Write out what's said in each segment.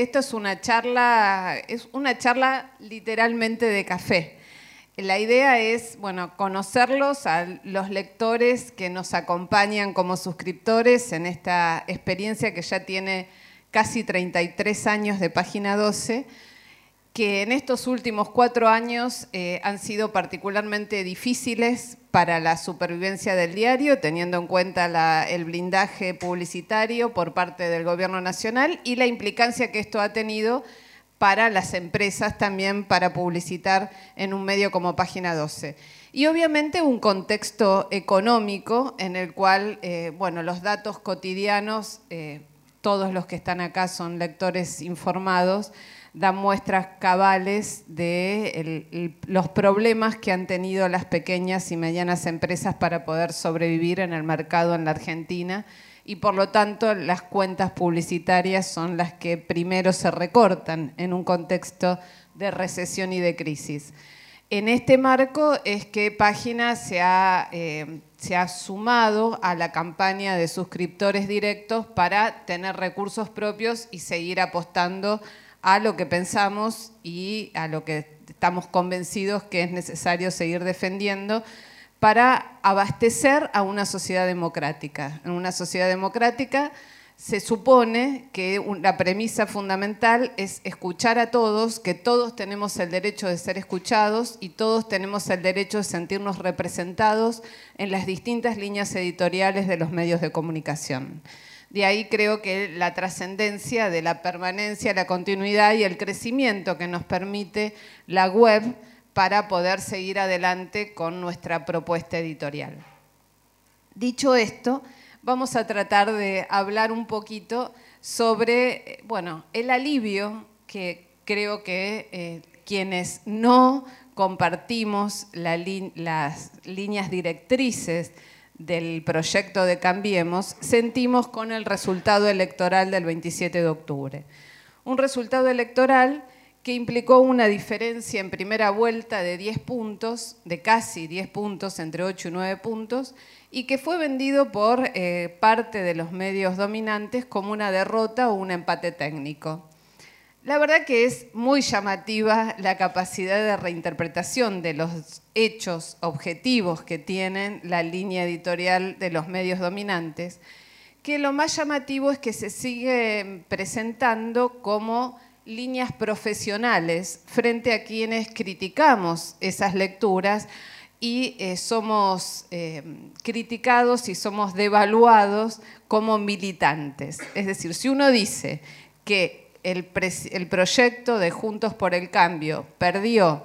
Esto es una charla, es una charla literalmente de café. La idea es, bueno, conocerlos a los lectores que nos acompañan como suscriptores en esta experiencia que ya tiene casi 33 años de Página 12 que en estos últimos cuatro años eh, han sido particularmente difíciles para la supervivencia del diario, teniendo en cuenta el blindaje publicitario por parte del Gobierno Nacional y la implicancia que esto ha tenido para las empresas también para publicitar en un medio como Página 12. Y obviamente un contexto económico en el cual, eh, bueno, los datos cotidianos, eh, todos los que están acá son lectores informados, dan muestras cabales de los problemas que han tenido las pequeñas y medianas empresas para poder sobrevivir en el mercado en la Argentina y por lo tanto las cuentas publicitarias son las que primero se recortan en un contexto de recesión y de crisis. En este marco es que Página se ha, eh, se ha sumado a la campaña de suscriptores directos para tener recursos propios y seguir apostando a lo que pensamos y a lo que estamos convencidos que es necesario seguir defendiendo para abastecer a una sociedad democrática. En una sociedad democrática se supone que la premisa fundamental es escuchar a todos, que todos tenemos el derecho de ser escuchados y todos tenemos el derecho de sentirnos representados en las distintas líneas editoriales de los medios de comunicación. De ahí creo que la trascendencia de la permanencia, la continuidad y el crecimiento que nos permite la web para poder seguir adelante con nuestra propuesta editorial. Dicho esto, vamos a tratar de hablar un poquito sobre bueno, el alivio que creo que eh, quienes no compartimos las líneas directrices del proyecto de Cambiemos, sentimos con el resultado electoral del 27 de octubre. Un resultado electoral que implicó una diferencia en primera vuelta de 10 puntos, de casi 10 puntos, entre 8 y 9 puntos, y que fue vendido por eh, parte de los medios dominantes como una derrota o un empate técnico. La verdad que es muy llamativa la capacidad de reinterpretación de los hechos objetivos que tienen la línea editorial de los medios dominantes, que lo más llamativo es que se sigue presentando como líneas profesionales frente a quienes criticamos esas lecturas y eh, somos eh, criticados y somos devaluados como militantes. Es decir, si uno dice que el, proyecto de Juntos por el Cambio perdió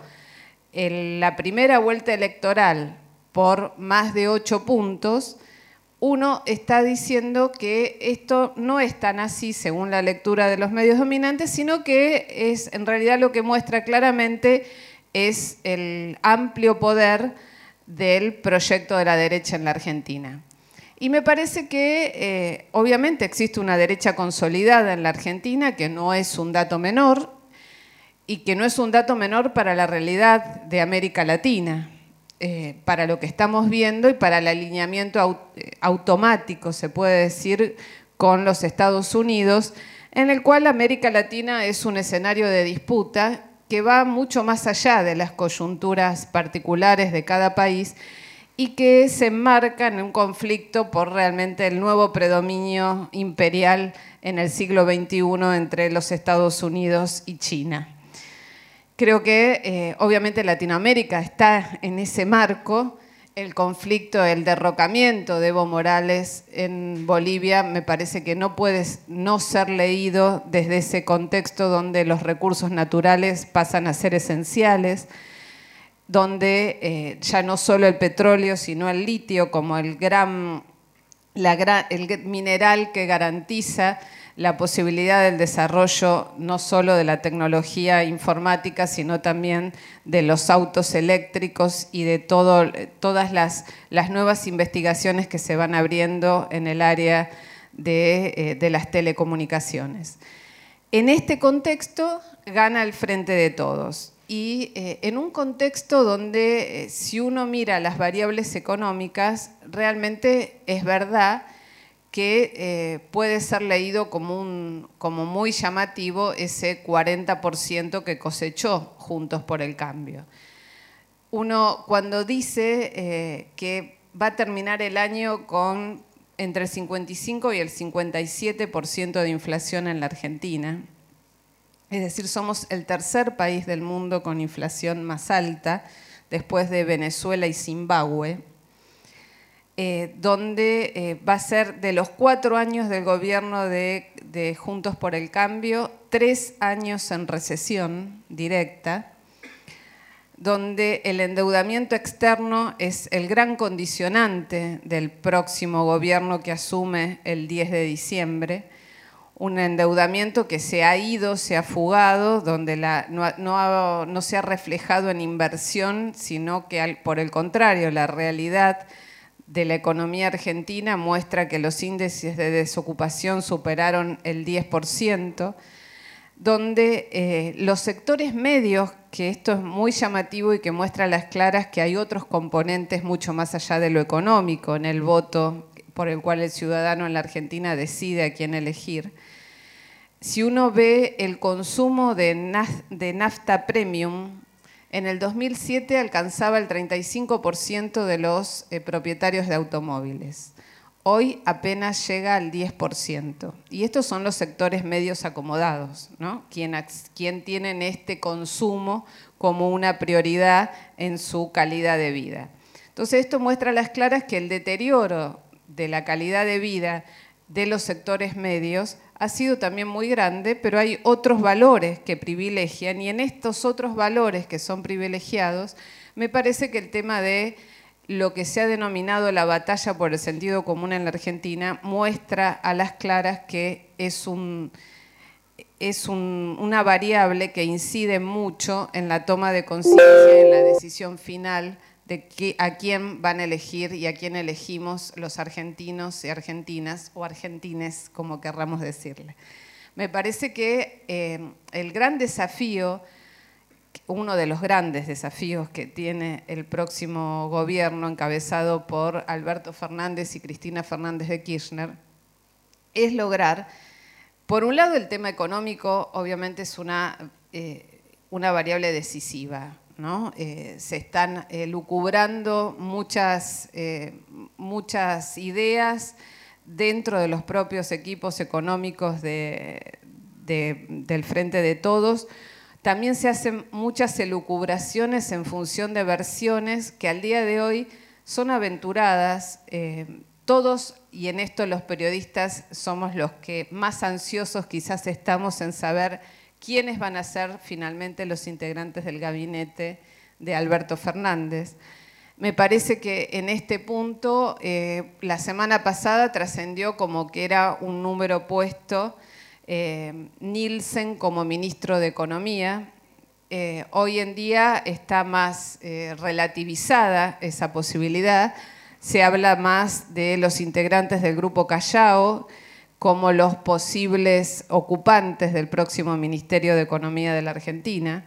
la primera vuelta electoral por más de ocho puntos, uno está diciendo que esto no es tan así según la lectura de los medios dominantes, sino que es en realidad lo que muestra claramente es el amplio poder del proyecto de la derecha en la Argentina. Y me parece que eh, obviamente existe una derecha consolidada en la Argentina, que no es un dato menor, y que no es un dato menor para la realidad de América Latina, eh, para lo que estamos viendo y para el alineamiento eh, automático, se puede decir, con los Estados Unidos, en el cual América Latina es un escenario de disputa que va mucho más allá de las coyunturas particulares de cada país y que se enmarca en un conflicto por realmente el nuevo predominio imperial en el siglo XXI entre los Estados Unidos y China. Creo que eh, obviamente Latinoamérica está en ese marco. El conflicto, el derrocamiento de Evo Morales en Bolivia me parece que no puede no ser leído desde ese contexto donde los recursos naturales pasan a ser esenciales donde eh, ya no solo el petróleo, sino el litio como el, gran, mineral que garantiza la posibilidad del desarrollo no solo de la tecnología informática, sino también de los autos eléctricos y de todas las, nuevas investigaciones que se van abriendo en el área de, eh, de las telecomunicaciones. En este contexto gana el frente de todos y eh, en un contexto donde eh, si uno mira las variables económicas, realmente es verdad que eh, puede ser leído como, como muy llamativo ese 40% que cosechó Juntos por el Cambio. Uno cuando dice que va a terminar el año con entre el 55 y el 57% de inflación en la Argentina, es decir, somos el tercer país del mundo con inflación más alta, después de Venezuela y Zimbabue, eh, donde eh, va a ser de los cuatro años del gobierno de, Juntos por el Cambio, tres años en recesión directa, donde el endeudamiento externo es el gran condicionante del próximo gobierno que asume el 10 de diciembre, un endeudamiento que se ha ido, se ha fugado, donde no, se ha reflejado en inversión, sino que por el contrario, la realidad de la economía argentina muestra que los índices de desocupación superaron el 10%, donde eh, los sectores medios, que esto es muy llamativo y que muestra a las claras que hay otros componentes mucho más allá de lo económico en el voto por el cual el ciudadano en la Argentina decide a quién elegir. Si uno ve el consumo de, nafta premium, en el 2007 alcanzaba el 35% de los eh, propietarios de automóviles. Hoy apenas llega al 10%. Y estos son los sectores medios acomodados, ¿no? quien, quien tienen este consumo como una prioridad en su calidad de vida. Entonces esto muestra a las claras que el deterioro de la calidad de vida de los sectores medios ha sido también muy grande, pero hay otros valores que privilegian y en estos otros valores que son privilegiados, me parece que el tema de lo que se ha denominado la batalla por el sentido común en la Argentina muestra a las claras que es, un, es una variable que incide mucho en la toma de conciencia, en la decisión final de a quién van a elegir y a quién elegimos los argentinos y argentinas, o argentines, como querramos decirle. Me parece que eh, el gran desafío, uno de los grandes desafíos que tiene el próximo gobierno encabezado por Alberto Fernández y Cristina Fernández de Kirchner, es lograr, por un lado el tema económico obviamente es una, eh, una variable decisiva, eh, se están eh, lucubrando muchas, eh, muchas ideas dentro de los propios equipos económicos del Frente de Todos. También se hacen muchas elucubraciones en función de versiones que al día de hoy son aventuradas. todos, y en esto los periodistas somos los que más ansiosos quizás estamos en saber quiénes van a ser finalmente los integrantes del gabinete de Alberto Fernández. Me parece que en este punto, eh, la semana pasada trascendió como que era un número puesto eh, Nielsen como ministro de Economía. Eh, hoy en día está más relativizada esa posibilidad. Se habla más de los integrantes del grupo Callao, como los posibles ocupantes del próximo Ministerio de Economía de la Argentina.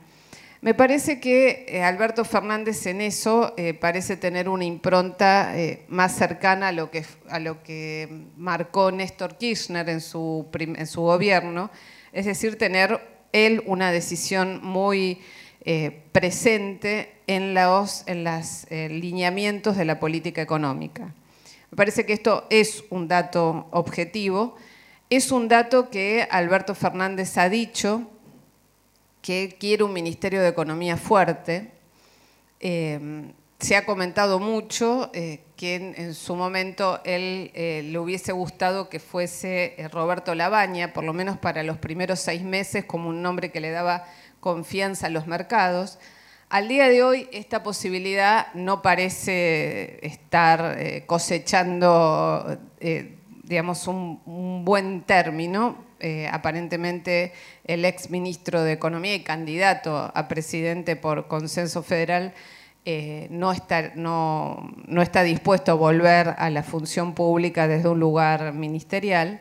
Me parece que eh, Alberto Fernández en eso eh, parece tener una impronta eh, más cercana a lo, que, a lo que marcó Néstor Kirchner en su, en su gobierno, es decir, tener él una decisión muy presente en los en las, lineamientos de la política económica. Me parece que esto es un dato objetivo es un dato que Alberto Fernández ha dicho, que quiere un Ministerio de Economía fuerte. Eh, se ha comentado mucho eh, que en, su momento él eh, le hubiese gustado que fuese Roberto Labaña, por lo menos para los primeros seis meses, como un nombre que le daba confianza a los mercados. Al día de hoy esta posibilidad no parece estar cosechando digamos, un, buen término. Eh, aparentemente el ex ministro de Economía y candidato a presidente por consenso federal eh, no, está, no, no, está, dispuesto a volver a la función pública desde un lugar ministerial.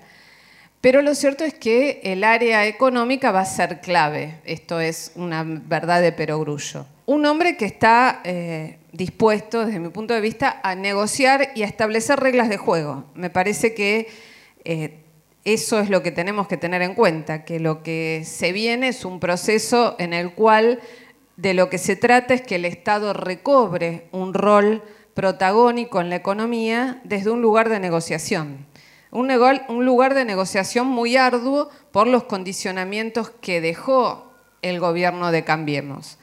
Pero lo cierto es que el área económica va a ser clave. Esto es una verdad de perogrullo. Un hombre que está eh, dispuesto, desde mi punto de vista, a negociar y a establecer reglas de juego. Me parece que eh, eso es lo que tenemos que tener en cuenta, que lo que se viene es un proceso en el cual de lo que se trata es que el Estado recobre un rol protagónico en la economía desde un lugar de negociación. Un, lugar de negociación muy arduo por los condicionamientos que dejó el gobierno de Cambiemos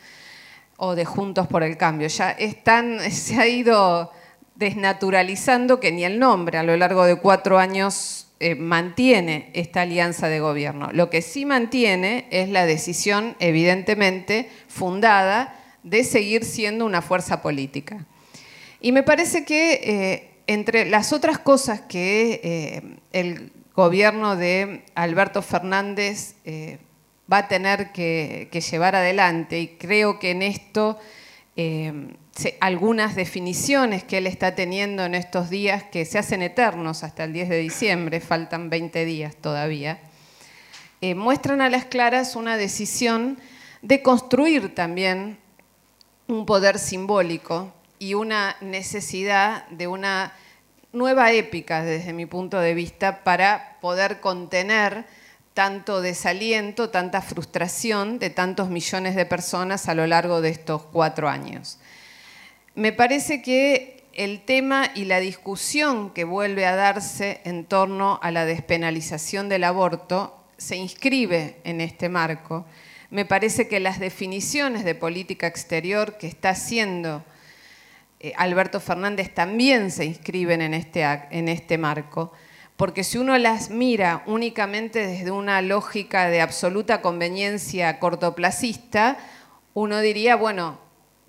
o de Juntos por el Cambio. Ya se ha ido desnaturalizando que ni el nombre a lo largo de cuatro años eh, mantiene esta alianza de gobierno. Lo que sí mantiene es la decisión, evidentemente, fundada de seguir siendo una fuerza política. Y me parece que eh, entre las otras cosas que eh, el gobierno de Alberto Fernández va a tener que, llevar adelante, y creo que en esto algunas definiciones que él está teniendo en estos días que se hacen eternos hasta el 10 de diciembre, faltan 20 días todavía, eh, muestran a las claras una decisión de construir también un poder simbólico y una necesidad de una nueva épica desde mi punto de vista para poder contener tanto desaliento, tanta frustración de tantos millones de personas a lo largo de estos cuatro años. Me parece que el tema y la discusión que vuelve a darse en torno a la despenalización del aborto se inscribe en este marco. Me parece que las definiciones de política exterior que está haciendo eh, Alberto Fernández también se inscriben en este, en este marco, porque si uno las mira únicamente desde una lógica de absoluta conveniencia cortoplacista, uno diría, bueno,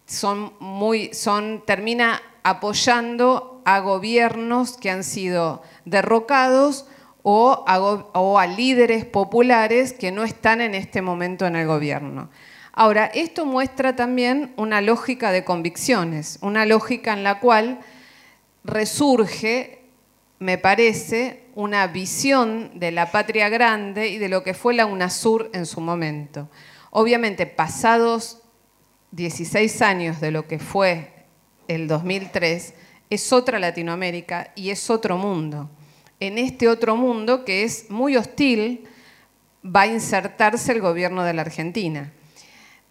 son muy, son, termina apoyando a gobiernos que han sido derrocados o a, líderes populares que no están en este momento en el gobierno. Ahora, esto muestra también una lógica de convicciones, una lógica en la cual resurge, me parece, una visión de la patria grande y de lo que fue la UNASUR en su momento. Obviamente, pasados 16 años de lo que fue el 2003, es otra Latinoamérica y es otro mundo. En este otro mundo que es muy hostil, va a insertarse el gobierno de la Argentina.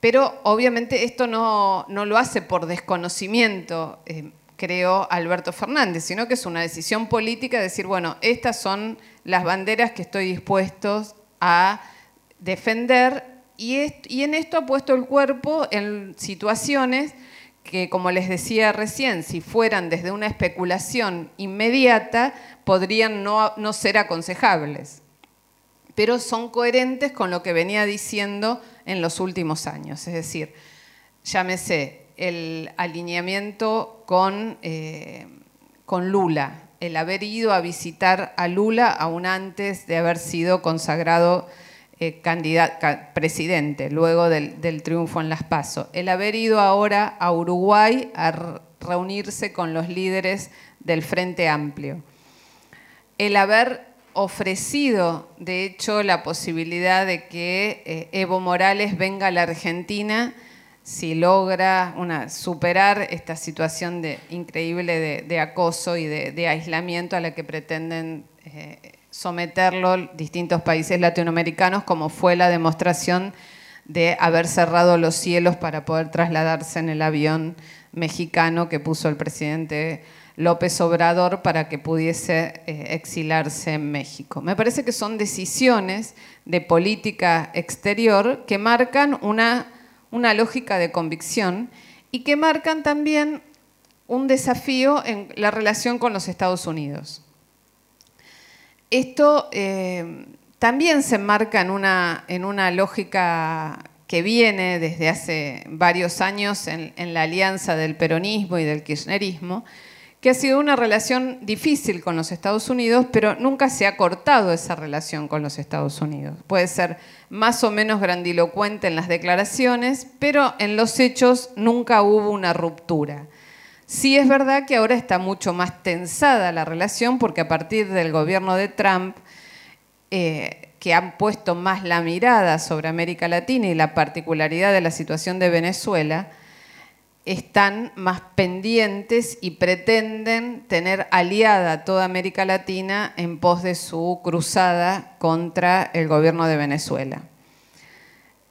Pero obviamente esto no, lo hace por desconocimiento, eh, creo, Alberto Fernández, sino que es una decisión política de decir, bueno, estas son las banderas que estoy dispuesto a defender y, en esto ha puesto el cuerpo en situaciones que, como les decía recién, si fueran desde una especulación inmediata, podrían no, ser aconsejables. Pero son coherentes con lo que venía diciendo en los últimos años. Es decir, llámese el alineamiento con, eh, con Lula, el haber ido a visitar a Lula aún antes de haber sido consagrado eh, candidato, presidente luego del, triunfo en Las Paso. El haber ido ahora a Uruguay a reunirse con los líderes del Frente Amplio. El haber ofrecido, de hecho, la posibilidad de que eh, Evo Morales venga a la Argentina si logra superar esta situación de, increíble de, acoso y de, aislamiento a la que pretenden eh, someterlo distintos países latinoamericanos, como fue la demostración de haber cerrado los cielos para poder trasladarse en el avión mexicano que puso el presidente López Obrador para que pudiese eh, exilarse en México. Me parece que son decisiones de política exterior que marcan una, una lógica de convicción y que marcan también un desafío en la relación con los Estados Unidos. Esto eh, también se enmarca en una, en una, lógica que viene desde hace varios años en, la alianza del peronismo y del kirchnerismo, que ha sido una relación difícil con los Estados Unidos, pero nunca se ha cortado esa relación con los Estados Unidos. Puede ser más o menos grandilocuente en las declaraciones, pero en los hechos nunca hubo una ruptura. Sí es verdad que ahora está mucho más tensada la relación porque a partir del gobierno de Trump, eh, que han puesto más la mirada sobre América Latina y la particularidad de la situación de Venezuela, están más pendientes y pretenden tener aliada toda América Latina en pos de su cruzada contra el gobierno de Venezuela.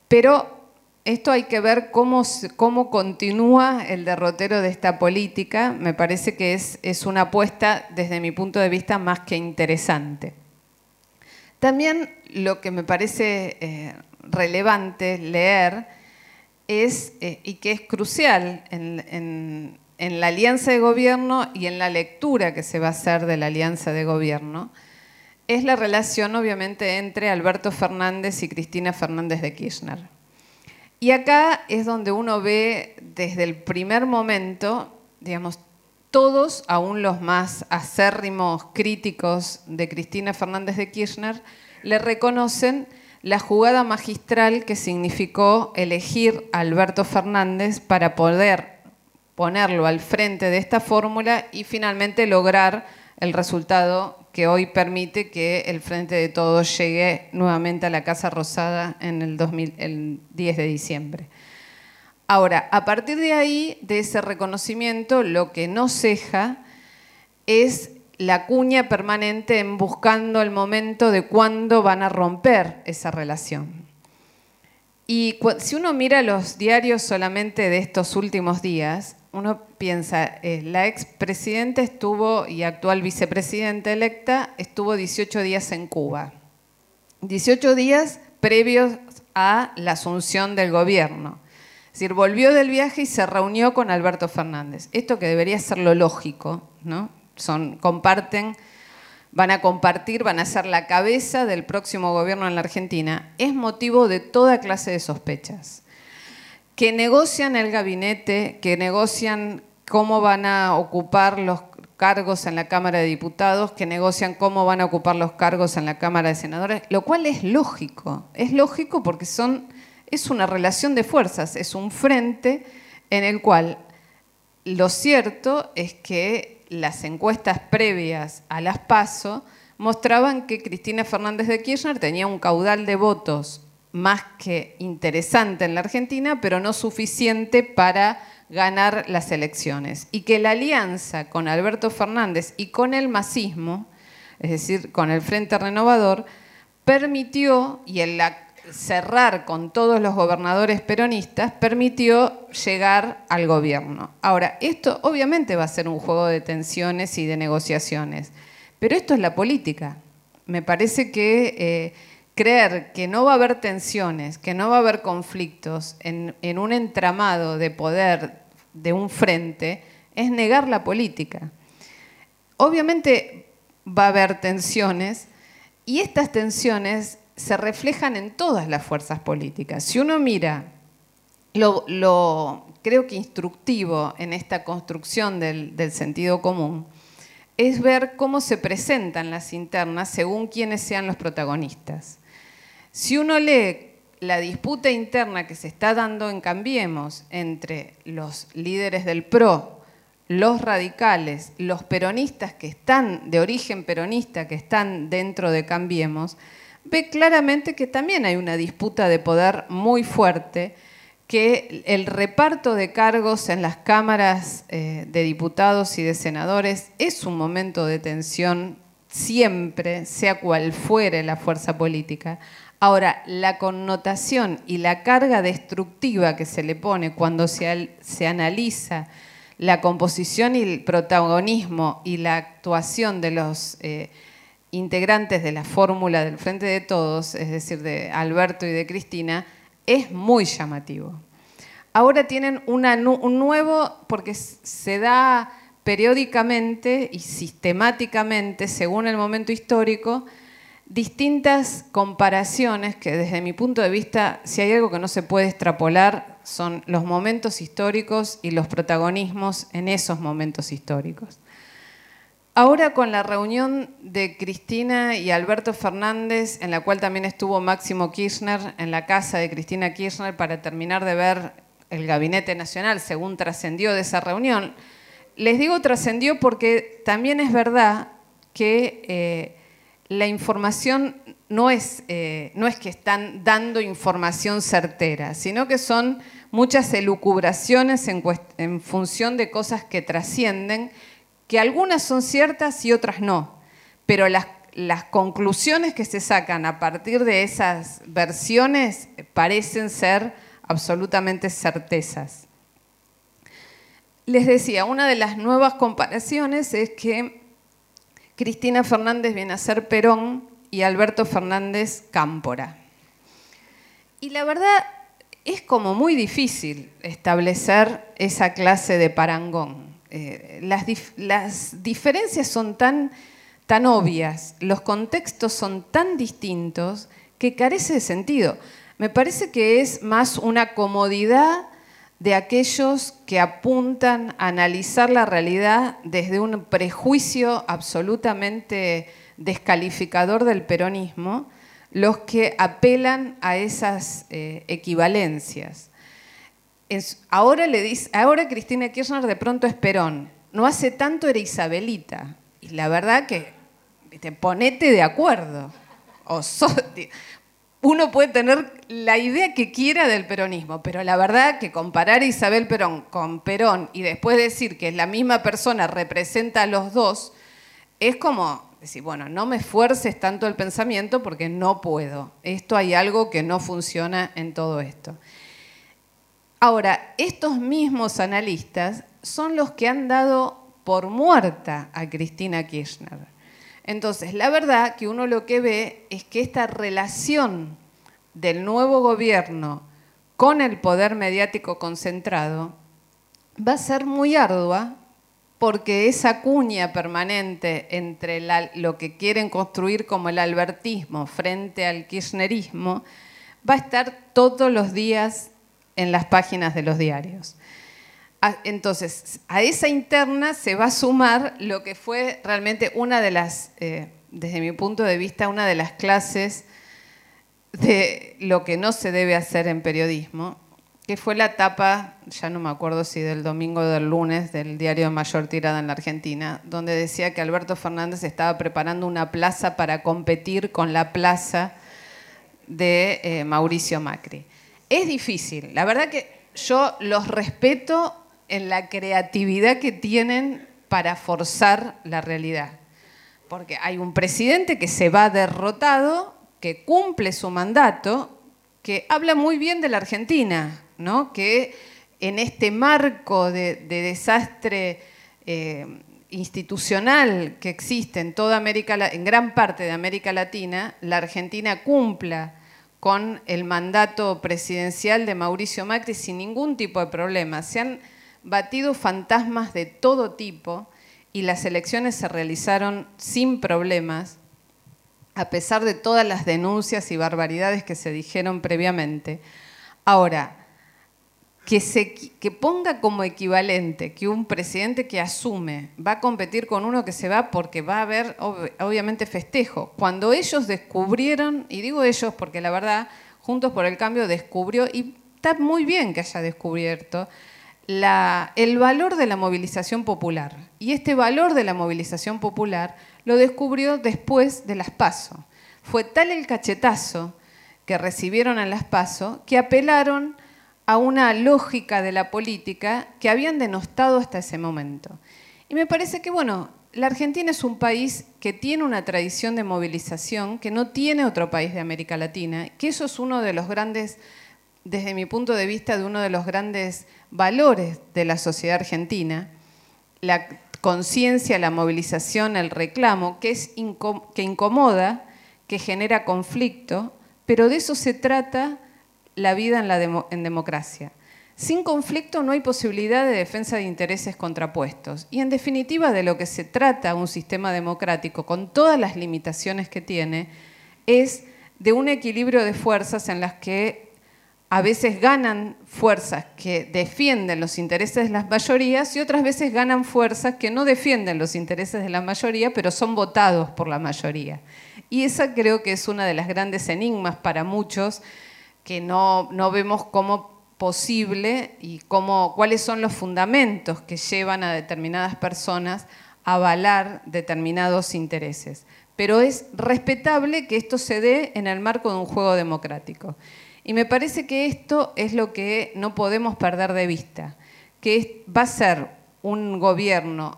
Pero esto hay que ver cómo, cómo continúa el derrotero de esta política. Me parece que es, es una apuesta, desde mi punto de vista, más que interesante. También lo que me parece eh, relevante leer es, eh, y que es crucial en, la alianza de gobierno y en la lectura que se va a hacer de la alianza de gobierno, es la relación obviamente entre Alberto Fernández y Cristina Fernández de Kirchner. Y acá es donde uno ve desde el primer momento, digamos, todos, aún los más acérrimos críticos de Cristina Fernández de Kirchner, le reconocen la jugada magistral que significó elegir a Alberto Fernández para poder ponerlo al frente de esta fórmula y finalmente lograr el resultado que hoy permite que el Frente de Todos llegue nuevamente a la Casa Rosada en el, 10 de diciembre. Ahora, a partir de ahí, de ese reconocimiento, lo que no ceja es la cuña permanente en buscando el momento de cuándo van a romper esa relación. Y si uno mira los diarios solamente de estos últimos días, uno piensa, eh, la expresidenta estuvo y actual vicepresidenta electa estuvo 18 días en Cuba. 18 días previos a la asunción del gobierno. Es decir, volvió del viaje y se reunió con Alberto Fernández. Esto que debería ser lo lógico, ¿no? Son, comparten, van a compartir, van a ser la cabeza del próximo gobierno en la Argentina, es motivo de toda clase de sospechas. Que negocian el gabinete, que negocian cómo van a ocupar los cargos en la Cámara de Diputados, que negocian cómo van a ocupar los cargos en la Cámara de Senadores, lo cual es lógico. Es lógico porque son, es una relación de fuerzas, es un frente en el cual lo cierto es que las encuestas previas a las PASO mostraban que Cristina Fernández de Kirchner tenía un caudal de votos más que interesante en la Argentina, pero no suficiente para ganar las elecciones. Y que la alianza con Alberto Fernández y con el masismo, es decir, con el Frente Renovador, permitió, y el cerrar con todos los gobernadores peronistas permitió llegar al gobierno. Ahora, esto obviamente va a ser un juego de tensiones y de negociaciones, pero esto es la política. Me parece que eh, creer que no va a haber tensiones, que no va a haber conflictos en, en un entramado de poder de un frente, es negar la política. Obviamente va a haber tensiones y estas tensiones se reflejan en todas las fuerzas políticas. Si uno mira lo, creo que instructivo en esta construcción del, del, sentido común, es ver cómo se presentan las internas según quienes sean los protagonistas. Si uno lee la disputa interna que se está dando en Cambiemos entre los líderes del PRO, los radicales, los peronistas que están de origen peronista, que están dentro de Cambiemos, ve claramente que también hay una disputa de poder muy fuerte, que el reparto de cargos en las cámaras eh, de diputados y de senadores es un momento de tensión siempre, sea cual fuere la fuerza política. Ahora, la connotación y la carga destructiva que se le pone cuando se, se analiza la composición y el protagonismo y la actuación de los... Eh, integrantes de la fórmula del Frente de Todos, es decir, de Alberto y de Cristina, es muy llamativo. Ahora tienen un nuevo, porque se da periódicamente y sistemáticamente, según el momento histórico, distintas comparaciones que desde mi punto de vista, si hay algo que no se puede extrapolar, son los momentos históricos y los protagonismos en esos momentos históricos. Ahora con la reunión de Cristina y Alberto Fernández, en la cual también estuvo Máximo Kirchner en la casa de Cristina Kirchner para terminar de ver el gabinete nacional, según trascendió de esa reunión, les digo trascendió porque también es verdad que eh, la información no es, eh, no es que están dando información certera, sino que son muchas elucubraciones en, en función de cosas que trascienden, que algunas son ciertas y otras no, pero las, conclusiones que se sacan a partir de esas versiones parecen ser absolutamente certezas. Les decía, una de las nuevas comparaciones es que Cristina Fernández ser Perón y Alberto Fernández Cámpora. Y la verdad es como muy difícil establecer esa clase de parangón. Eh, las, diferencias son tan, tan obvias, los contextos son tan distintos que carece de sentido. Me parece que es más una comodidad de aquellos que apuntan a analizar la realidad desde un prejuicio absolutamente descalificador del peronismo los que apelan a esas eh, equivalencias. Ahora, le dice, ahora Cristina Kirchner de pronto es Perón, no hace tanto era Isabelita. Y la verdad que te ponete de acuerdo. O uno puede tener la idea que quiera del peronismo, pero la verdad que comparar a Isabel Perón con Perón y después decir que es la misma persona representa a los dos, es como decir, bueno, no me esfuerces tanto el pensamiento porque no puedo. Esto hay algo que no funciona en todo esto. Ahora, estos mismos analistas son los que han dado por muerta a Cristina Kirchner. Entonces, la verdad que uno lo que ve es que esta relación del nuevo gobierno con el poder mediático concentrado va a ser muy ardua porque esa cuña permanente entre lo que quieren construir como el albertismo frente al kirchnerismo va a estar todos los días en las páginas de los diarios. Entonces, a esa interna se va a sumar lo que fue realmente una de las, eh, desde mi punto de vista, una de las clases de lo que no se debe hacer en periodismo, que fue la tapa, ya no me acuerdo si del domingo o del lunes, del diario de mayor tirada en la Argentina, donde decía que Alberto Fernández estaba preparando una plaza para competir con la plaza de eh, Mauricio Macri. Es difícil, la verdad que yo los respeto en la creatividad que tienen para forzar la realidad. Porque hay un presidente que se va derrotado, que cumple su mandato, que habla muy bien de la Argentina, que en este marco de, desastre eh, institucional que existe en toda América, en gran parte de América Latina, la Argentina cumpla con el mandato presidencial de Mauricio Macri sin ningún tipo de problema. Se han batido fantasmas de todo tipo y las elecciones se realizaron sin problemas, a pesar de todas las denuncias y barbaridades que se dijeron previamente. Ahora, que, se, que ponga como equivalente que un presidente que asume va a competir con uno que se va porque va a haber obviamente festejo. Cuando ellos descubrieron, y digo ellos porque la verdad, Juntos por el Cambio descubrió, y está muy bien que haya descubierto, la, el valor de la movilización popular. Y este valor de la movilización popular lo descubrió después de las PASO. Fue tal el cachetazo que recibieron en las PASO que apelaron a una lógica de la política que habían denostado hasta ese momento. Y me parece que, bueno, la Argentina es un país que tiene una tradición de movilización que no tiene otro país de América Latina, que eso es uno de los grandes, desde mi punto de vista, de uno de los grandes valores de la sociedad argentina, la conciencia, la movilización, el reclamo, que, es que incomoda, que genera conflicto, pero de eso se trata la vida en, democracia. Sin conflicto no hay posibilidad de defensa de intereses contrapuestos. Y en definitiva de lo que se trata un sistema democrático, con todas las limitaciones que tiene, es de un equilibrio de fuerzas en las que a veces ganan fuerzas que defienden los intereses de las mayorías y otras veces ganan fuerzas que no defienden los intereses de la mayoría, pero son votados por la mayoría. Y esa creo que es una de las grandes enigmas para muchos que no, vemos como posible y cómo, cuáles son los fundamentos que llevan a determinadas personas a avalar determinados intereses. pero es respetable que esto se dé en el marco de un juego democrático. Y me parece que esto es lo que no podemos perder de vista, que va a ser un gobierno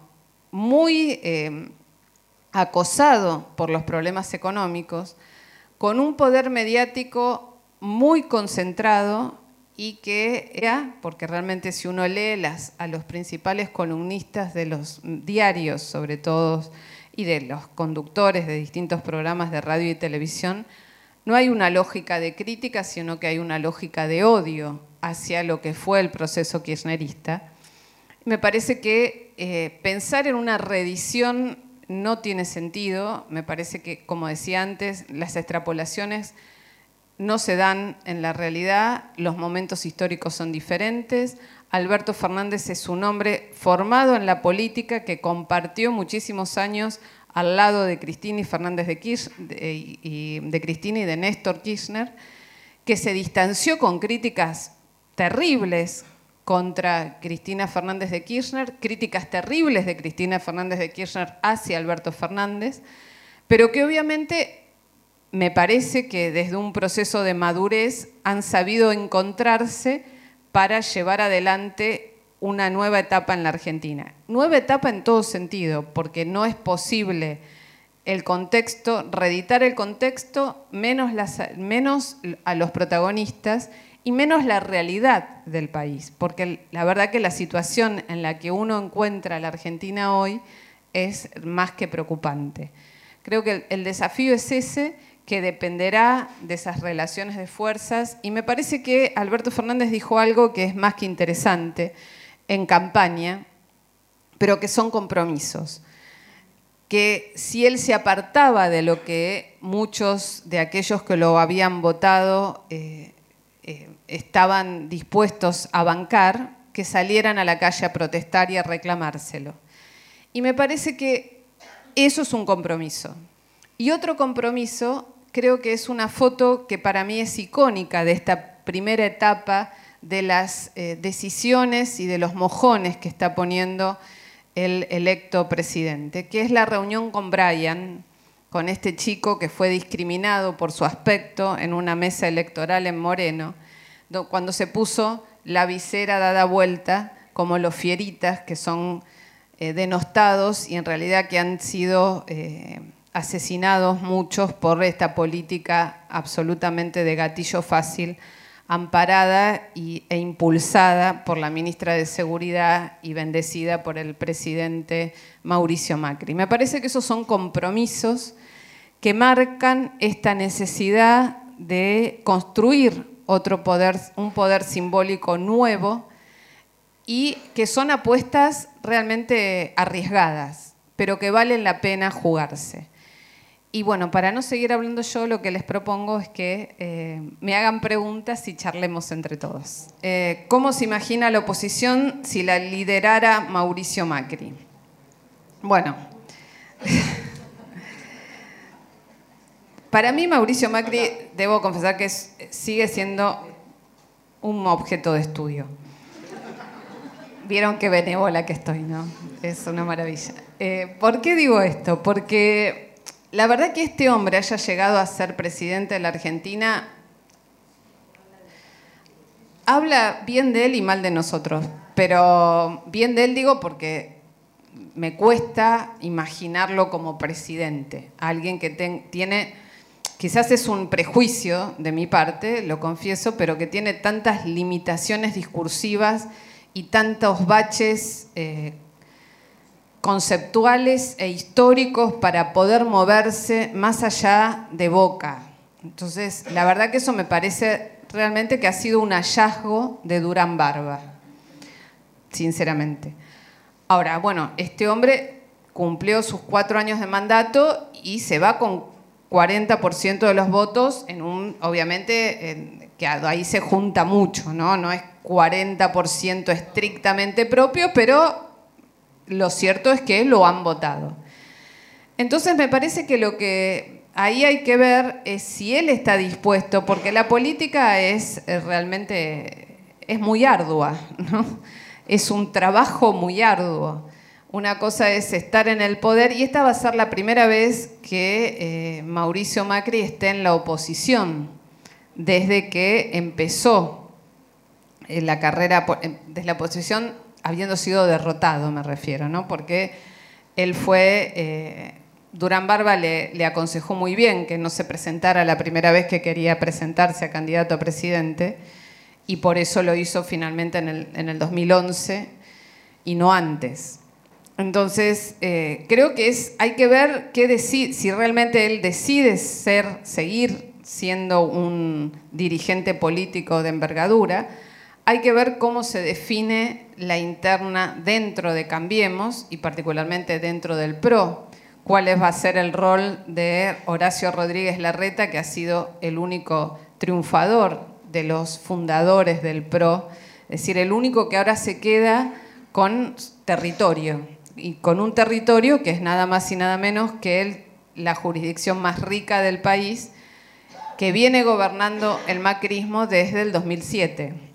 muy eh, acosado por los problemas económicos, con un poder mediático muy concentrado y que, porque realmente si uno lee a los principales columnistas de los diarios, sobre todo, y de los conductores de distintos programas de radio y televisión, no hay una lógica de crítica, sino que hay una lógica de odio hacia lo que fue el proceso kirchnerista. Me parece que eh, pensar en una reedición no tiene sentido. Me parece que, como decía antes, las extrapolaciones no se dan en la realidad, los momentos históricos son diferentes. Alberto Fernández es un hombre formado en la política que compartió muchísimos años al lado de Cristina y Fernández de, y de Cristina y de Néstor Kirchner, que se distanció con críticas terribles contra Cristina Fernández de Kirchner, críticas terribles de Cristina Fernández de Kirchner hacia Alberto Fernández, pero que obviamente me parece que desde un proceso de madurez han sabido encontrarse para llevar adelante una nueva etapa en la Argentina. Nueva etapa en todo sentido, porque no es posible el contexto, reeditar el contexto, menos, menos a los protagonistas y menos la realidad del país, porque la verdad que la situación en la que uno encuentra a la Argentina hoy es más que preocupante. Creo que el desafío es ese que dependerá de esas relaciones de fuerzas. Y me parece que Alberto Fernández dijo algo que es más que interesante en campaña, pero que son compromisos. Que si él se apartaba de lo que muchos de aquellos que lo habían votado eh, eh, estaban dispuestos a bancar, que salieran a la calle a protestar y a reclamárselo. Y me parece que eso es un compromiso. Y otro compromiso creo que es una foto que para mí es icónica de esta primera etapa de las eh, decisiones y de los mojones que está poniendo el electo presidente, que es la reunión con Brian, con este chico que fue discriminado por su aspecto en una mesa electoral en Moreno, cuando se puso la visera dada vuelta, como los fieritas que son eh, denostados y en realidad que han sido... Eh, asesinados muchos por esta política absolutamente de gatillo fácil, amparada e impulsada por la ministra de Seguridad y bendecida por el presidente Mauricio Macri. Me parece que esos son compromisos que marcan esta necesidad de construir otro poder, un poder simbólico nuevo y que son apuestas realmente arriesgadas, pero que valen la pena jugarse. Y bueno, para no seguir hablando yo, lo que les propongo es que eh, me hagan preguntas y charlemos entre todos. Eh, ¿Cómo se imagina la oposición si la liderara Mauricio Macri? Bueno, para mí Mauricio Macri, debo confesar que sigue siendo un objeto de estudio. Vieron qué benévola que estoy, ¿no? Es una maravilla. Eh, ¿Por qué digo esto? Porque la verdad que este hombre haya llegado a ser presidente de la Argentina habla bien de él y mal de nosotros, pero bien de él digo porque me cuesta imaginarlo como presidente, alguien que tiene, quizás es un prejuicio de mi parte, lo confieso, pero que tiene tantas limitaciones discursivas y tantos baches eh, conceptuales e históricos para poder moverse más allá de Boca. Entonces, la verdad que eso me parece realmente que ha sido un hallazgo de Durán Barba, sinceramente. Ahora, bueno, este hombre cumplió sus cuatro años de mandato y se va con 40% de los votos en un, obviamente, que ahí se junta mucho, ¿no? No es 40% estrictamente propio, pero lo cierto es que lo han votado. Entonces me parece que lo que ahí hay que ver es si él está dispuesto, porque la política es eh, realmente es muy ardua, ¿no? Es un trabajo muy arduo. Una cosa es estar en el poder y esta va a ser la primera vez que eh, Mauricio Macri esté en la oposición desde que empezó la carrera, desde la oposición habiendo sido derrotado, me refiero, ¿no? Porque él fue, eh, Durán Barba le, aconsejó muy bien que no se presentara la primera vez que quería presentarse a candidato a presidente y por eso lo hizo finalmente en el, en el 2011 y no antes. Entonces, eh, creo que es, hay que ver qué si realmente él decide ser, seguir siendo un dirigente político de envergadura, hay que ver cómo se define la interna dentro de Cambiemos y particularmente dentro del PRO, cuál va a ser el rol de Horacio Rodríguez Larreta, que ha sido el único triunfador de los fundadores del PRO, es decir, el único que ahora se queda con territorio, y con un territorio que es nada más y nada menos que la jurisdicción más rica del país, que viene gobernando el macrismo desde el 2007.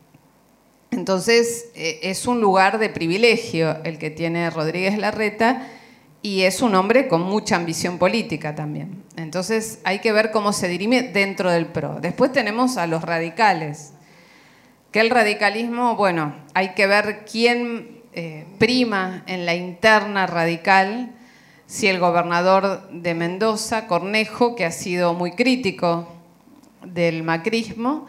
Entonces, eh, es un lugar de privilegio el que tiene Rodríguez Larreta y es un hombre con mucha ambición política también. Entonces, hay que ver cómo se dirime dentro del PRO. Después tenemos a los radicales, que el radicalismo, bueno, hay que ver quién eh, prima en la interna radical, si el gobernador de Mendoza, Cornejo, que ha sido muy crítico del macrismo,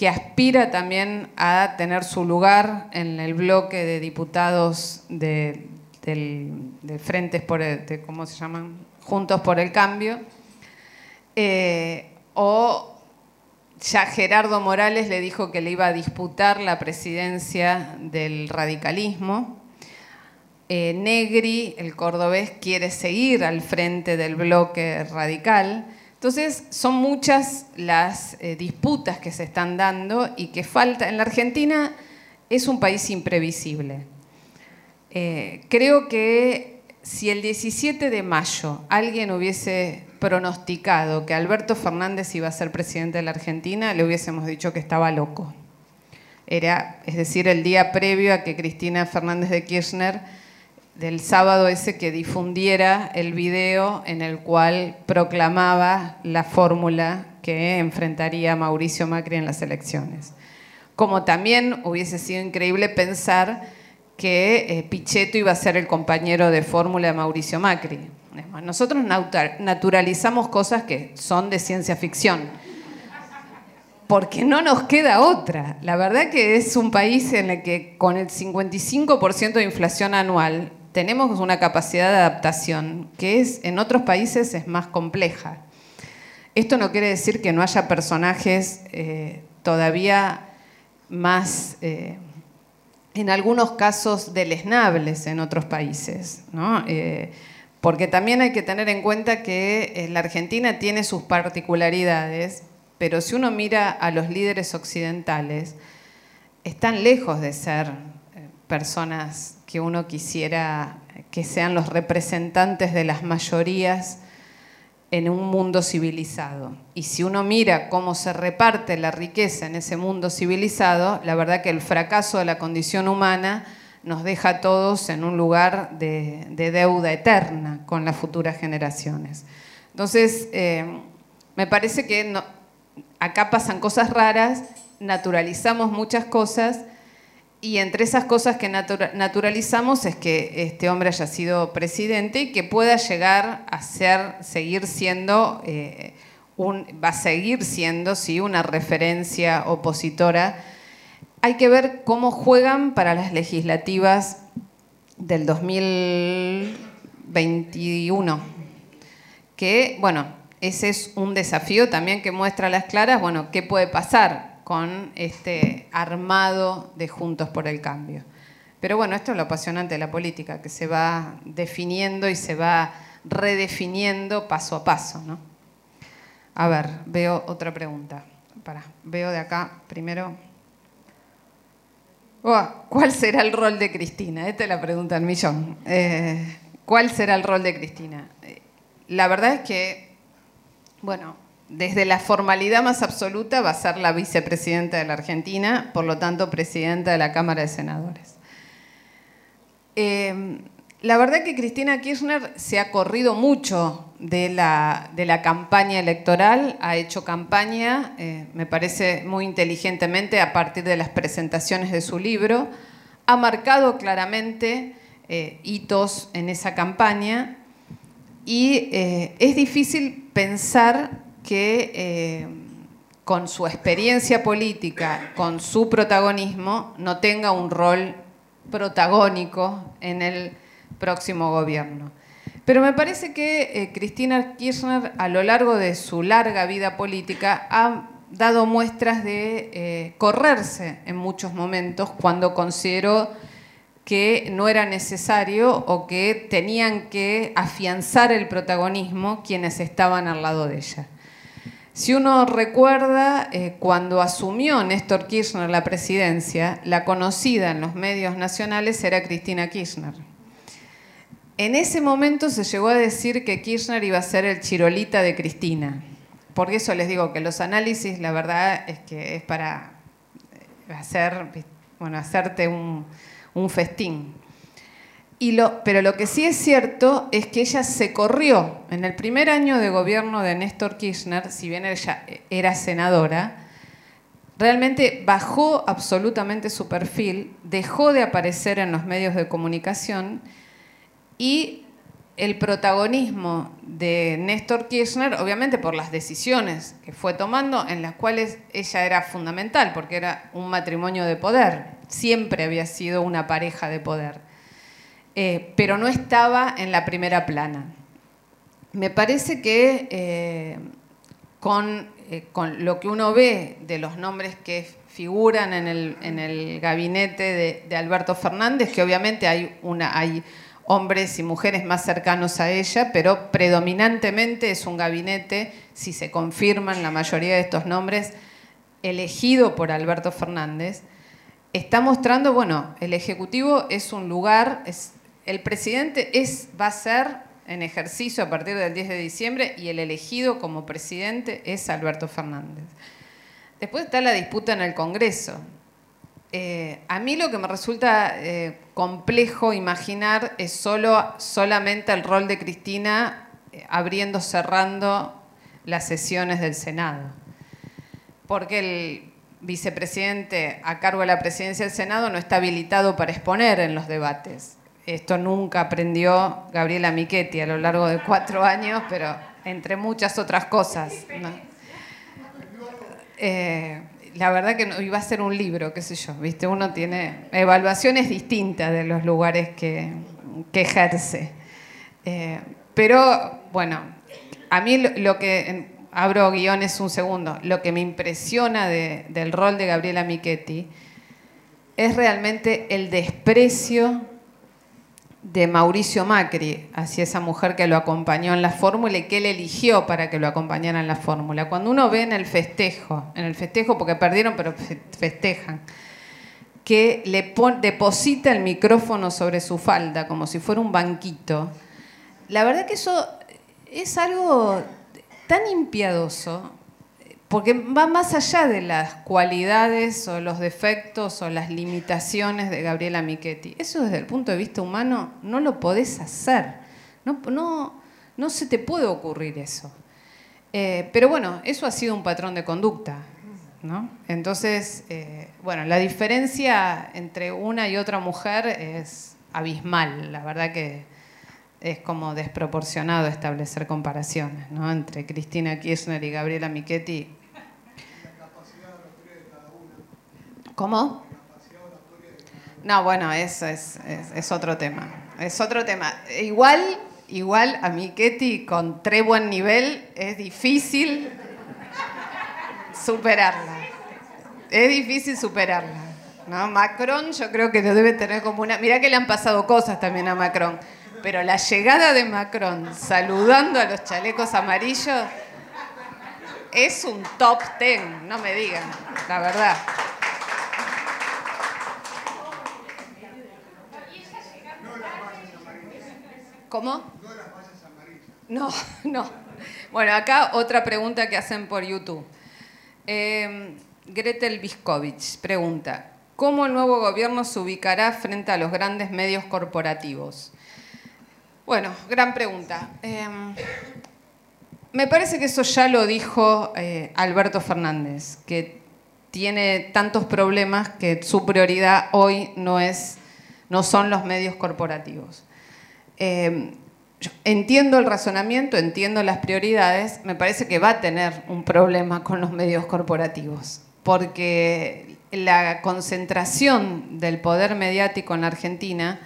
que aspira también a tener su lugar en el bloque de diputados de, Frentes por el, ¿cómo se llaman? Juntos por el Cambio. Eh, o ya Gerardo Morales le dijo que le iba a disputar la presidencia del radicalismo. Eh, Negri, el cordobés, quiere seguir al frente del bloque radical. Entonces, son muchas las eh, disputas que se están dando y que falta. En la Argentina es un país imprevisible. Eh, creo que si el 17 de mayo alguien hubiese pronosticado que Alberto Fernández iba a ser presidente de la Argentina, le hubiésemos dicho que estaba loco. Era, es decir, el día previo a que Cristina Fernández de Kirchner del sábado ese que difundiera el video en el cual proclamaba la fórmula que enfrentaría Mauricio Macri en las elecciones. Como también hubiese sido increíble pensar que eh, Pichetto iba a ser el compañero de fórmula de Mauricio Macri. Nosotros naturalizamos cosas que son de ciencia ficción, porque no nos queda otra. La verdad que es un país en el que con el 55% de inflación anual tenemos una capacidad de adaptación que es, en otros países es más compleja. Esto no quiere decir que no haya personajes eh, todavía más, eh, en algunos casos, deleznables en otros países, eh, porque también hay que tener en cuenta que la Argentina tiene sus particularidades, pero si uno mira a los líderes occidentales, están lejos de ser personas que uno quisiera que sean los representantes de las mayorías en un mundo civilizado. Y si uno mira cómo se reparte la riqueza en ese mundo civilizado, la verdad que el fracaso de la condición humana nos deja a todos en un lugar de, deuda eterna con las futuras generaciones. Entonces, eh, me parece que acá pasan cosas raras, naturalizamos muchas cosas y entre esas cosas que naturalizamos es que este hombre haya sido presidente y que pueda llegar a ser, seguir siendo, eh, va a seguir siendo, sí, una referencia opositora. Hay que ver cómo juegan para las legislativas del 2021. Que, bueno, ese es un desafío también que muestra a las claras, bueno, qué puede pasar con este armado de Juntos por el Cambio. Pero bueno, esto es lo apasionante de la política, que se va definiendo y se va redefiniendo paso a paso. ¿no? A ver, veo otra pregunta. Para, veo de acá primero. Oh, ¿Cuál será el rol de Cristina? Esta es la pregunta del millón. Eh, ¿Cuál será el rol de Cristina? Eh, la verdad es que, bueno, desde la formalidad más absoluta va a ser la vicepresidenta de la Argentina, por lo tanto presidenta de la Cámara de Senadores. Eh, la verdad que Cristina Kirchner se ha corrido mucho de la, de la campaña electoral, ha hecho campaña, eh, me parece muy inteligentemente, a partir de las presentaciones de su libro, ha marcado claramente eh, hitos en esa campaña y es difícil pensar que con su experiencia política, con su protagonismo, no tenga un rol protagónico en el próximo gobierno. Pero me parece que eh, Cristina Kirchner, a lo largo de su larga vida política, ha dado muestras de eh, correrse en muchos momentos cuando consideró que no era necesario o que tenían que afianzar el protagonismo quienes estaban al lado de ella. Si uno recuerda, eh, cuando asumió Néstor Kirchner la presidencia, la conocida en los medios nacionales era Cristina Kirchner. En ese momento se llegó a decir que Kirchner iba a ser el chirolita de Cristina. Por eso les digo que los análisis, la verdad es que es para hacer, bueno, hacerte un, festín. Pero lo que sí es cierto es que ella se corrió. En el primer año de gobierno de Néstor Kirchner, si bien ella era senadora, realmente bajó absolutamente su perfil, dejó de aparecer en los medios de comunicación y el protagonismo de Néstor Kirchner, obviamente por las decisiones que fue tomando, en las cuales ella era fundamental, porque era un matrimonio de poder, siempre había sido una pareja de poder, eh, pero no estaba en la primera plana. Me parece que eh, eh, con, lo que uno ve de los nombres que figuran en el, gabinete de, de, Alberto Fernández, que obviamente hay una... Hay hombres y mujeres más cercanos a ella, pero predominantemente es un gabinete, si se confirman la mayoría de estos nombres, elegido por Alberto Fernández, está mostrando, bueno, el Ejecutivo es un lugar, es, el presidente es, va a ser en ejercicio a partir del 10 de diciembre y el elegido como presidente es Alberto Fernández. Después está la disputa en el Congreso. Eh, a mí lo que me resulta eh, complejo imaginar es solo, solamente el rol de Cristina eh, abriendo, cerrando las sesiones del Senado. Porque el vicepresidente a cargo de la presidencia del Senado no está habilitado para exponer en los debates. Esto nunca aprendió Gabriela Michetti a lo largo de cuatro años, pero entre muchas otras cosas la verdad que no, iba a ser un libro, qué sé yo, ¿viste? Uno tiene evaluaciones distintas de los lugares que, ejerce. Eh, pero, bueno, a mí lo, que, abro guiones un segundo, lo que me impresiona del rol de Gabriela Michetti es realmente el desprecio de Mauricio Macri hacia esa mujer que lo acompañó en la fórmula y que él eligió para que lo acompañara en la fórmula. Cuando uno ve en el festejo, en el festejo porque perdieron pero festejan, que le deposita el micrófono sobre su falda como si fuera un banquito, la verdad que eso es algo tan impiadoso porque va más allá de las cualidades o los defectos o las limitaciones de Gabriela Michetti. Eso desde el punto de vista humano no lo podés hacer. No, no, no se te puede ocurrir eso. Eh, pero bueno, eso ha sido un patrón de conducta. ¿no? Entonces, eh, bueno, la diferencia entre una y otra mujer es abismal. La verdad que es como desproporcionado establecer comparaciones ¿no? entre Cristina Kirchner y Gabriela Michetti ¿Cómo? No, bueno, eso es, otro tema. Es otro tema. Igual, igual a mi Ketty con tres buen nivel es difícil superarla. Es difícil superarla. ¿no? Macron yo creo que lo debe tener como una... Mirá que le han pasado cosas también a Macron. Pero la llegada de Macron saludando a los chalecos amarillos es un top ten, no me digan, la verdad. ¿Cómo? No, no. Bueno, acá otra pregunta que hacen por YouTube. Em, Gretel Viskovich pregunta, ¿cómo el nuevo gobierno se ubicará frente a los grandes medios corporativos? Bueno, gran pregunta. Em, me parece que eso ya lo dijo eh, Alberto Fernández, que tiene tantos problemas que su prioridad hoy no, es, no son los medios corporativos. Em, entiendo el razonamiento, entiendo las prioridades, me parece que va a tener un problema con los medios corporativos, porque la concentración del poder mediático en la Argentina,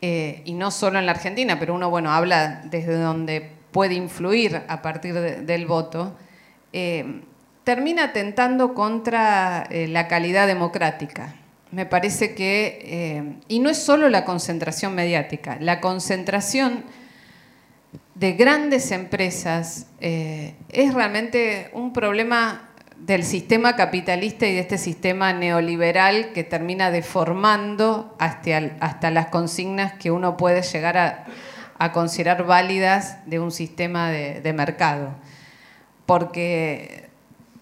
eh, y no solo en la Argentina, pero uno bueno, habla desde donde puede influir a partir del voto, eh, termina atentando contra eh, la calidad democrática. Me parece que, y no es solo la concentración mediática, la concentración de grandes empresas es realmente un problema del sistema capitalista y de este sistema neoliberal que termina deformando hasta, hasta las consignas que uno puede llegar a, considerar válidas de un sistema de, mercado. Porque,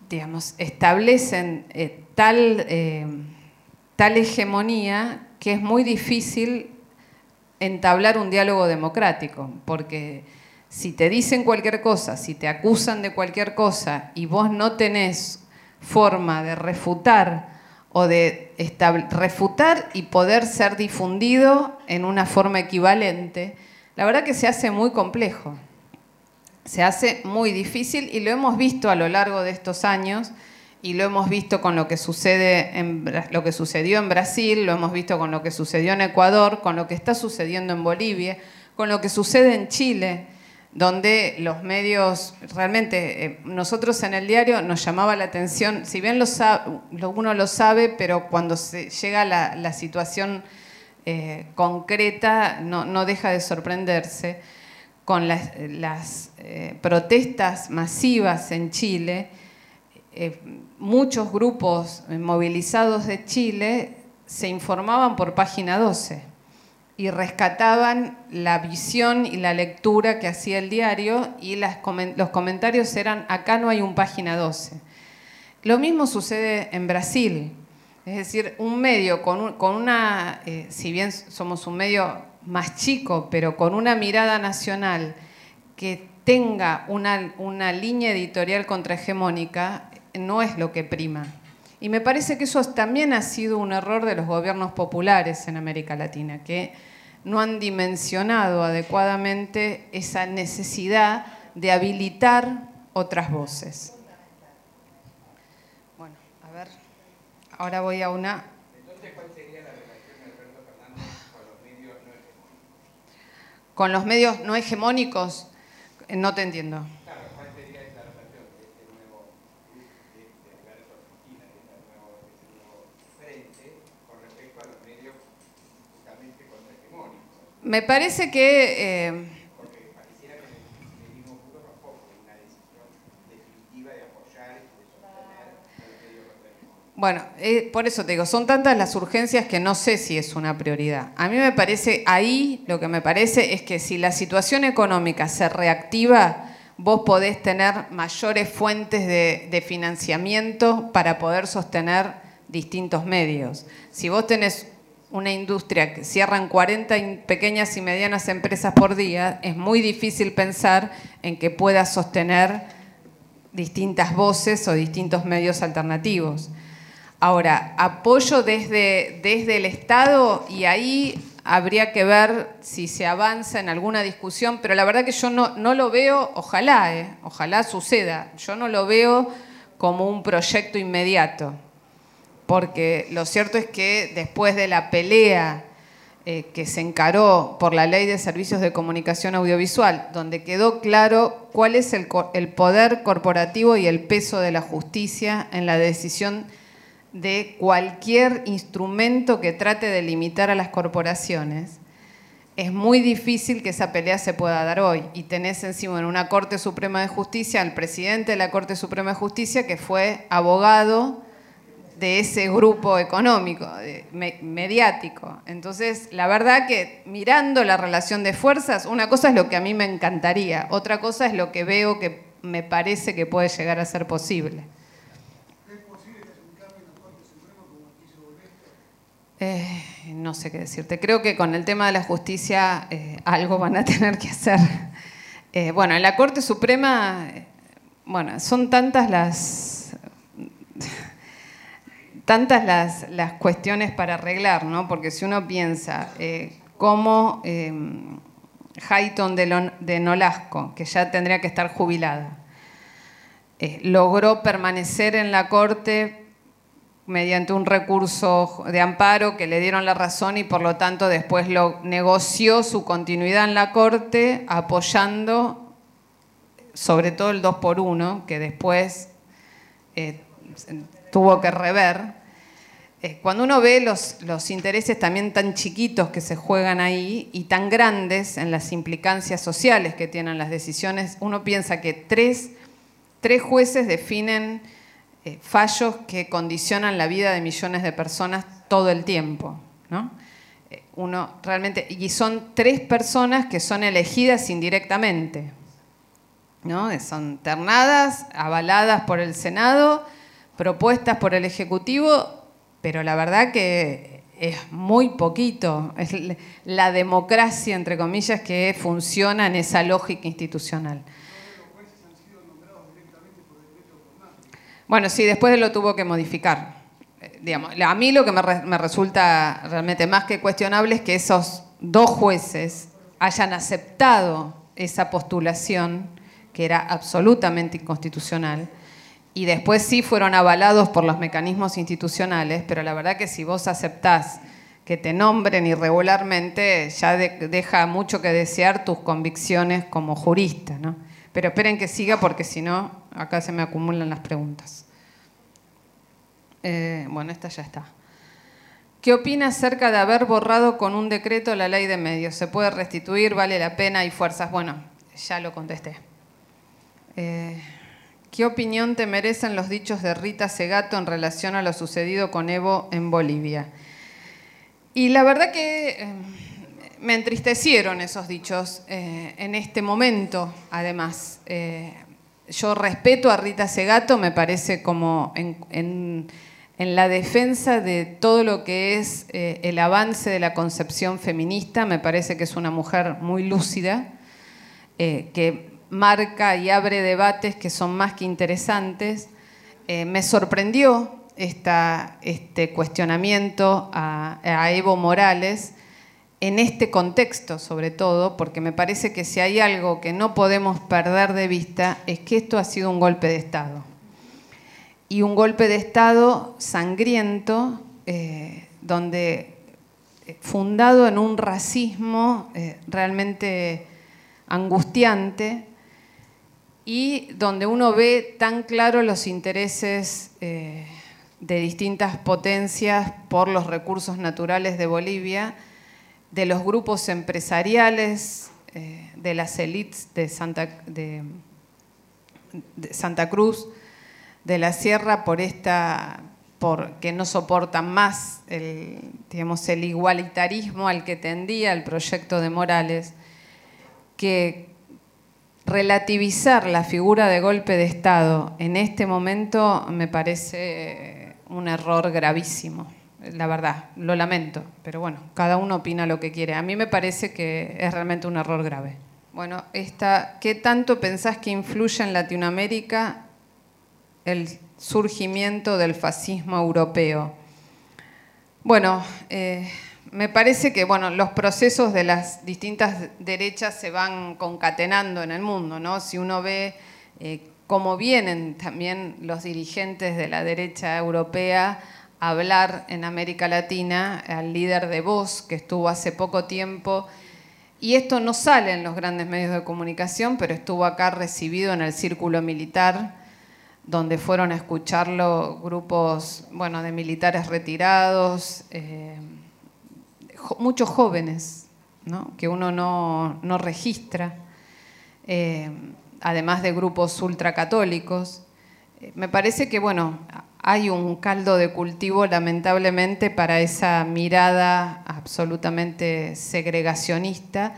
digamos, establecen eh, tal, eh, tal hegemonía que es muy difícil entablar un diálogo democrático, porque si te dicen cualquier cosa, si te acusan de cualquier cosa y vos no tenés forma de refutar o de refutar y poder ser difundido en una forma equivalente, la verdad que se hace muy complejo. Se hace muy difícil y lo hemos visto a lo largo de estos años y lo hemos visto con lo que sucede en, lo que sucedió en Brasil, lo hemos visto con lo que sucedió en Ecuador, con lo que está sucediendo en Bolivia, con lo que sucede en Chile donde los medios, realmente eh, nosotros en el diario nos llamaba la atención, si bien lo uno lo sabe, pero cuando se llega la, la situación eh, concreta no, deja de sorprenderse, con las, eh, protestas masivas en Chile, muchos grupos movilizados de Chile se informaban por página 12 y rescataban la visión y la lectura que hacía el diario y los comentarios eran, acá no hay un página 12. Lo mismo sucede en Brasil, es decir, un medio con, una, eh, si bien somos un medio más chico, pero con una mirada nacional que tenga una, una línea editorial contrahegemónica, no es lo que prima. Y me parece que eso también ha sido un error de los gobiernos populares en América Latina, que no han dimensionado adecuadamente esa necesidad de habilitar otras voces. Bueno, a ver, ahora voy a una... Entonces, ¿cuál sería la relación de Alberto Fernández con los medios no hegemónicos? Con los medios no hegemónicos, no te entiendo. Me parece que... Eh, bueno, eh, por eso te digo, son tantas las urgencias que no sé si es una prioridad. A mí me parece, ahí lo que me parece es que si la situación económica se reactiva, vos podés tener mayores fuentes de, de financiamiento para poder sostener distintos medios. Si vos tenés una industria que cierran 40 pequeñas y medianas empresas por día, es muy difícil pensar en que pueda sostener distintas voces o distintos medios alternativos. Ahora, apoyo desde, desde el Estado y ahí habría que ver si se avanza en alguna discusión, pero la verdad que yo no, no lo veo, ojalá, eh, ojalá suceda, yo no lo veo como un proyecto inmediato porque lo cierto es que después de la pelea eh, que se encaró por la ley de servicios de comunicación audiovisual, donde quedó claro cuál es el, el poder corporativo y el peso de la justicia en la decisión de cualquier instrumento que trate de limitar a las corporaciones, es muy difícil que esa pelea se pueda dar hoy. Y tenés encima en una Corte Suprema de Justicia al presidente de la Corte Suprema de Justicia que fue abogado de ese grupo económico, mediático. Entonces, la verdad que mirando la relación de fuerzas, una cosa es lo que a mí me encantaría, otra cosa es lo que veo que me parece que puede llegar a ser posible. Eh, no sé qué decirte. Creo que con el tema de la justicia eh, algo van a tener que hacer. Eh, bueno, en la Corte Suprema, bueno, son tantas las tantas las, las, cuestiones para arreglar, ¿no? Porque si uno piensa cómo Hayton de, Nolasco, que ya tendría que estar jubilada, logró permanecer en la Corte mediante un recurso de amparo que le dieron la razón y por lo tanto después negoció su continuidad en la Corte apoyando sobre todo el 2 por 1 que después eh, tuvo que rever. Eh, cuando uno ve los, los intereses también tan chiquitos que se juegan ahí y tan grandes en las implicancias sociales que tienen las decisiones, uno piensa que tres, tres jueces definen eh, fallos que condicionan la vida de millones de personas todo el tiempo. ¿no? Eh, uno realmente, y son tres personas que son elegidas indirectamente. ¿no? Son ternadas, avaladas por el Senado, propuestas por el Ejecutivo, pero la verdad que es muy poquito. Es la democracia, entre comillas, que funciona en esa lógica institucional. Bueno, sí, después lo tuvo que modificar. Digamos, a mí lo que me, resulta realmente más que cuestionable es que esos dos jueces hayan aceptado esa postulación, que era absolutamente inconstitucional, y después sí fueron avalados por los mecanismos institucionales, pero la verdad que si vos aceptás que te nombren irregularmente, ya deja mucho que desear tus convicciones como jurista. ¿no? Pero esperen que siga porque si no, acá se me acumulan las preguntas. Eh, bueno, esta ya está. ¿Qué opina acerca de haber borrado con un decreto la ley de medios? ¿Se puede restituir? ¿Vale la pena? ¿Hay fuerzas? Bueno, ya lo contesté. Eh, ¿Qué opinión te merecen los dichos de Rita Segato en relación a lo sucedido con Evo en Bolivia? Y la verdad que eh, me entristecieron esos dichos eh, en este momento, además. Eh, yo respeto a Rita Segato, me parece como en, la defensa de todo lo que es el avance de la concepción feminista, me parece que es una mujer muy lúcida, que marca y abre debates que son más que interesantes. me sorprendió este cuestionamiento a Evo Morales en este contexto sobre todo, porque me parece que si hay algo que no podemos perder de vista es que esto ha sido un golpe de Estado. Y un golpe de Estado sangriento, eh, donde eh, fundado en un racismo eh, realmente angustiante y donde uno ve tan claro los intereses de distintas potencias por los recursos naturales de Bolivia de los grupos empresariales, eh, de las élites de Santa, Cruz, de la Sierra, por esta, que no soportan más el, digamos, el igualitarismo al que tendía el proyecto de Morales, que relativizar la figura de golpe de Estado en este momento me parece un error gravísimo la verdad, lo lamento, pero bueno, cada uno opina lo que quiere. A mí me parece que es realmente un error grave. Bueno, esta, ¿qué tanto pensás que influye en Latinoamérica el surgimiento del fascismo europeo? Bueno, eh, me parece que bueno, los procesos de las distintas derechas se van concatenando en el mundo, ¿no? Si uno ve eh, cómo vienen también los dirigentes de la derecha europea hablar en América Latina al líder de Voz, que estuvo hace poco tiempo. Y esto no sale en los grandes medios de comunicación, pero estuvo acá recibido en el círculo militar, donde fueron a escucharlo grupos bueno, de militares retirados, eh, muchos jóvenes, que uno no, registra, eh, además de grupos ultracatólicos. Eh, me parece que, bueno, hay un caldo de cultivo lamentablemente para esa mirada absolutamente segregacionista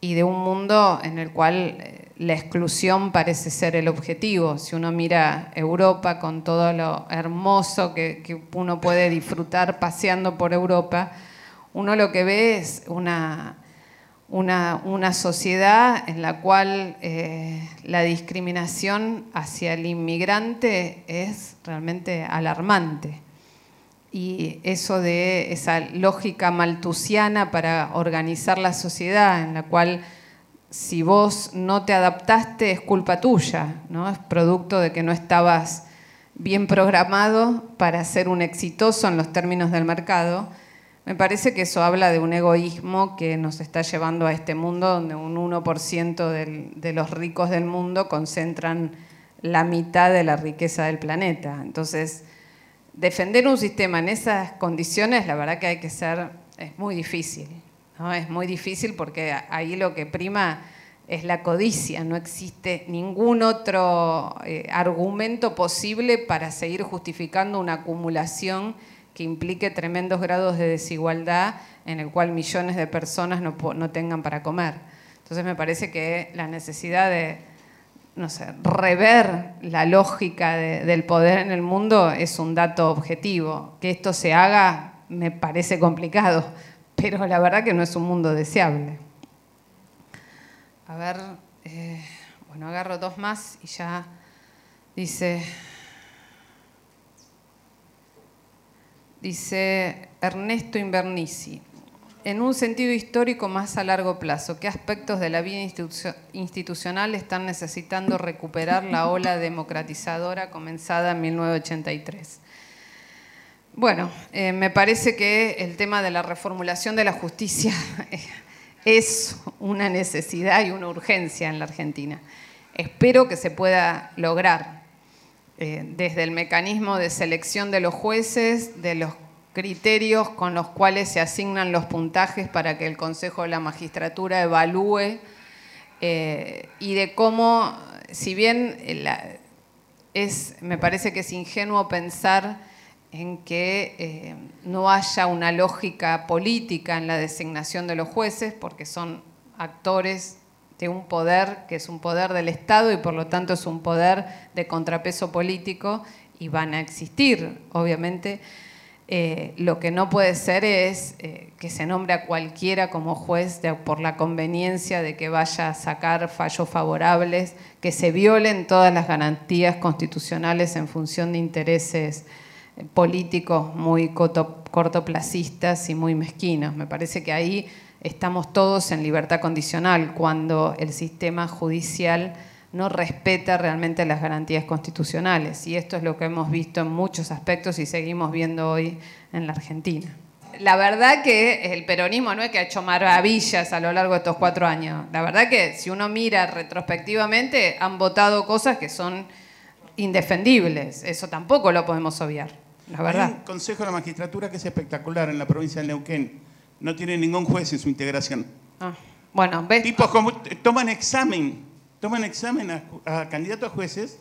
y de un mundo en el cual eh, la exclusión parece ser el objetivo. Si uno mira Europa con todo lo hermoso que, uno puede disfrutar paseando por Europa, uno lo que ve es una, una, sociedad en la cual eh, la discriminación hacia el inmigrante es realmente alarmante. Y eso de esa lógica maltusiana para organizar la sociedad, en la cual si vos no te adaptaste es culpa tuya, ¿no? es producto de que no estabas bien programado para ser un exitoso en los términos del mercado. Me parece que eso habla de un egoísmo que nos está llevando a este mundo donde un 1% de los ricos del mundo concentran la mitad de la riqueza del planeta. Entonces, defender un sistema en esas condiciones, la verdad que hay que ser, es muy difícil. Es muy difícil porque ahí lo que prima es la codicia, no existe ningún otro eh, argumento posible para seguir justificando una acumulación que implique tremendos grados de desigualdad en el cual millones de personas no, tengan para comer. Entonces me parece que la necesidad de, no sé, rever la lógica del poder en el mundo es un dato objetivo. Que esto se haga me parece complicado, pero la verdad que no es un mundo deseable. A ver, eh, bueno, agarro dos más y ya dice, dice Ernesto Invernici, en un sentido histórico más a largo plazo, ¿qué aspectos de la vida institucional están necesitando recuperar la ola democratizadora comenzada en 1983? Bueno, eh, me parece que el tema de la reformulación de la justicia es una necesidad y una urgencia en la Argentina. Espero que se pueda lograr eh, desde el mecanismo de selección de los jueces, de los criterios con los cuales se asignan los puntajes para que el Consejo de la Magistratura evalúe eh, y de cómo, si bien es, me parece que es ingenuo pensar en que eh, no haya una lógica política en la designación de los jueces, porque son actores de un poder que es un poder del Estado y por lo tanto es un poder de contrapeso político y van a existir, obviamente. Eh, lo que no puede ser es eh, que se nombre a cualquiera como juez por la conveniencia de que vaya a sacar fallos favorables, que se violen todas las garantías constitucionales en función de intereses políticos muy cortoplacistas y muy mezquinos. Me parece que ahí estamos todos en libertad condicional cuando el sistema judicial no respeta realmente las garantías constitucionales. Y esto es lo que hemos visto en muchos aspectos y seguimos viendo hoy en la Argentina. La verdad que el peronismo no es que ha hecho maravillas a lo largo de estos cuatro años. La verdad que si uno mira retrospectivamente, han votado cosas que son indefendibles. Eso tampoco lo podemos obviar. La verdad. Hay un Consejo de la Magistratura que es espectacular en la provincia de Neuquén. No tiene ningún juez en su integración. Ah, bueno, ¿ves? Tipos como, toman examen, toman examen a, candidatos a jueces,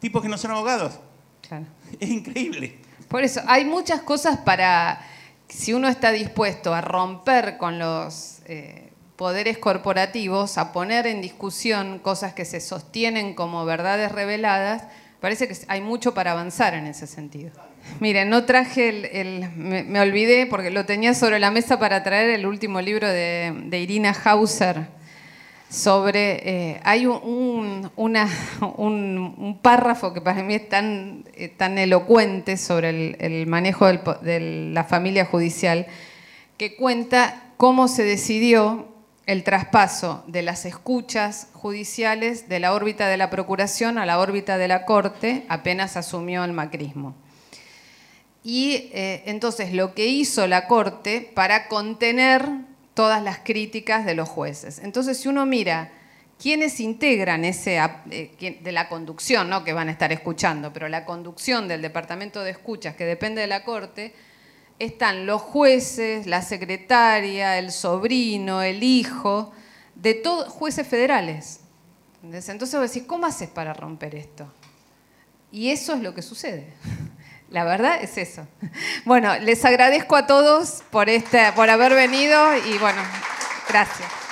tipos que no son abogados. Claro. Es increíble. Por eso, hay muchas cosas para, si uno está dispuesto a romper con los eh, poderes corporativos, a poner en discusión cosas que se sostienen como verdades reveladas, parece que hay mucho para avanzar en ese sentido. Miren, no traje el, me, olvidé porque lo tenía sobre la mesa para traer el último libro de, Irina Hauser sobre, eh, hay un, un, párrafo que para mí es tan, eh, tan elocuente sobre el, manejo de la familia judicial, que cuenta cómo se decidió el traspaso de las escuchas judiciales de la órbita de la Procuración a la órbita de la Corte apenas asumió el macrismo. Y eh, entonces lo que hizo la Corte para contener todas las críticas de los jueces. Entonces, si uno mira quiénes integran ese, eh, de la conducción, no que van a estar escuchando, pero la conducción del Departamento de Escuchas, que depende de la Corte, están los jueces, la secretaria, el sobrino, el hijo, de todos jueces federales. Entonces vos decís, ¿cómo haces para romper esto? Y eso es lo que sucede. La verdad es eso. Bueno, les agradezco a todos por, este, por haber venido y bueno, gracias.